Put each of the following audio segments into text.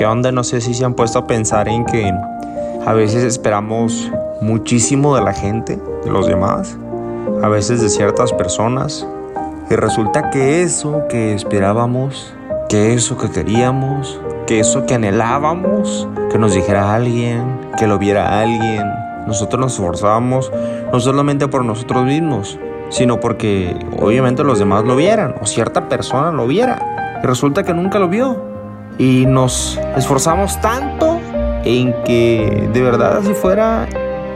¿Qué onda? No sé si se han puesto a pensar en que a veces esperamos muchísimo de la gente, de los demás, a veces de ciertas personas, y resulta que eso que esperábamos, que eso que queríamos, que eso que anhelábamos, que nos dijera alguien, que lo viera alguien, nosotros nos esforzábamos no solamente por nosotros mismos, sino porque obviamente los demás lo vieran o cierta persona lo viera. Y resulta que nunca lo vio. Y nos esforzamos tanto en que de verdad así fuera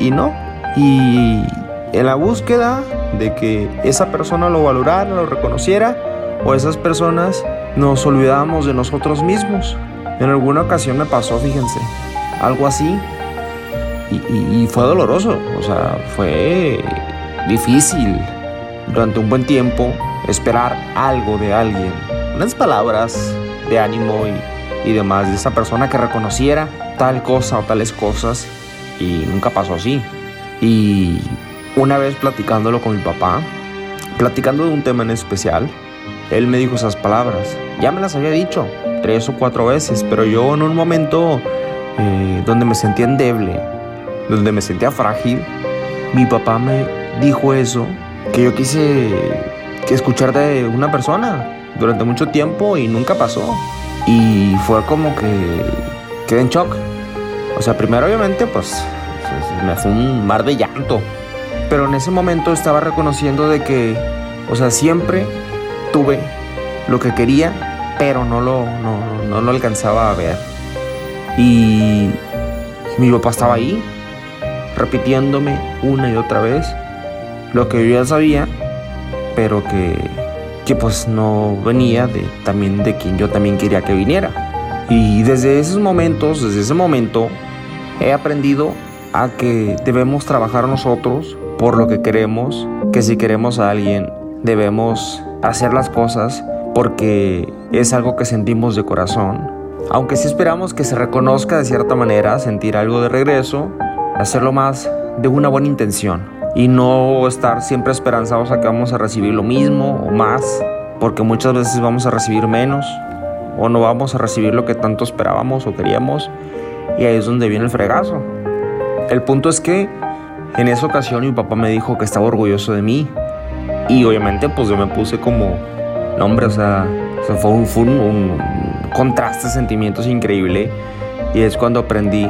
y no. Y en la búsqueda de que esa persona lo valorara, lo reconociera, o esas personas nos olvidamos de nosotros mismos. En alguna ocasión me pasó, fíjense, algo así. Y, y fue doloroso, o sea, fue difícil durante un buen tiempo esperar algo de alguien, unas palabras de ánimo y, y demás de esa persona que reconociera tal cosa o tales cosas y nunca pasó así. Y una vez platicándolo con mi papá, platicando de un tema en especial, él me dijo esas palabras. Ya me las había dicho tres o cuatro veces, pero yo en un momento eh, donde me sentía endeble, donde me sentía frágil, mi papá me dijo eso que yo quise que escuchar de una persona durante mucho tiempo y nunca pasó. Y fue como que quedé en shock. O sea, primero obviamente pues me fue un mar de llanto. Pero en ese momento estaba reconociendo de que, o sea, siempre tuve lo que quería, pero no lo, no, no lo alcanzaba a ver. Y mi papá estaba ahí, repitiéndome una y otra vez lo que yo ya sabía, pero que, que pues no venía de, también de quien yo también quería que viniera. Y desde esos momentos, desde ese momento, he aprendido a que debemos trabajar nosotros por lo que queremos, que si queremos a alguien, debemos hacer las cosas porque es algo que sentimos de corazón. Aunque sí esperamos que se reconozca de cierta manera, sentir algo de regreso, hacerlo más de una buena intención y no estar siempre esperanzados a que vamos a recibir lo mismo o más, porque muchas veces vamos a recibir menos o no vamos a recibir lo que tanto esperábamos o queríamos y ahí es donde viene el fregazo. El punto es que en esa ocasión mi papá me dijo que estaba orgulloso de mí y obviamente pues yo me puse como, no hombre, o sea, fue, un, fue un contraste de sentimientos increíble y es cuando aprendí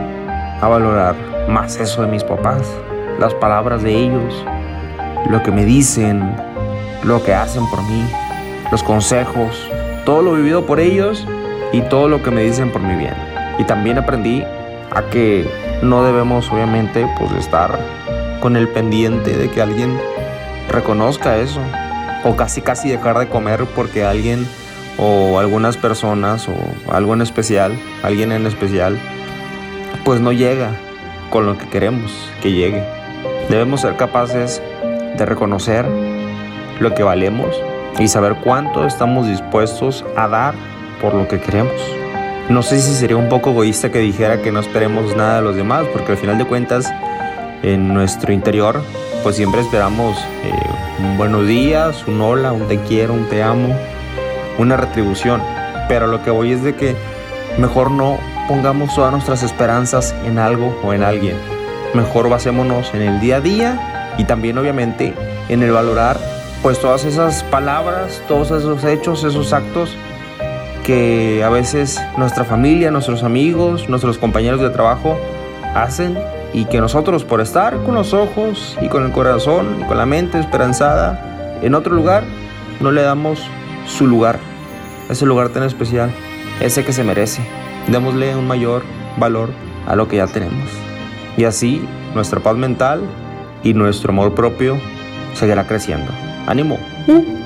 a valorar más eso de mis papás las palabras de ellos, lo que me dicen, lo que hacen por mí, los consejos, todo lo vivido por ellos y todo lo que me dicen por mi bien. Y también aprendí a que no debemos obviamente pues estar con el pendiente de que alguien reconozca eso o casi casi dejar de comer porque alguien o algunas personas o algo en especial, alguien en especial pues no llega con lo que queremos que llegue. Debemos ser capaces de reconocer lo que valemos y saber cuánto estamos dispuestos a dar por lo que queremos. No sé si sería un poco egoísta que dijera que no esperemos nada de los demás, porque al final de cuentas, en nuestro interior, pues siempre esperamos eh, un buenos días, un hola, un te quiero, un te amo, una retribución. Pero lo que voy es de que mejor no pongamos todas nuestras esperanzas en algo o en alguien mejor basémonos en el día a día y también obviamente en el valorar pues todas esas palabras, todos esos hechos, esos actos que a veces nuestra familia, nuestros amigos, nuestros compañeros de trabajo hacen y que nosotros por estar con los ojos y con el corazón y con la mente esperanzada en otro lugar, no le damos su lugar, ese lugar tan especial, ese que se merece. Démosle un mayor valor a lo que ya tenemos. Y así nuestra paz mental y nuestro amor propio seguirá creciendo. ¡Ánimo! Uh.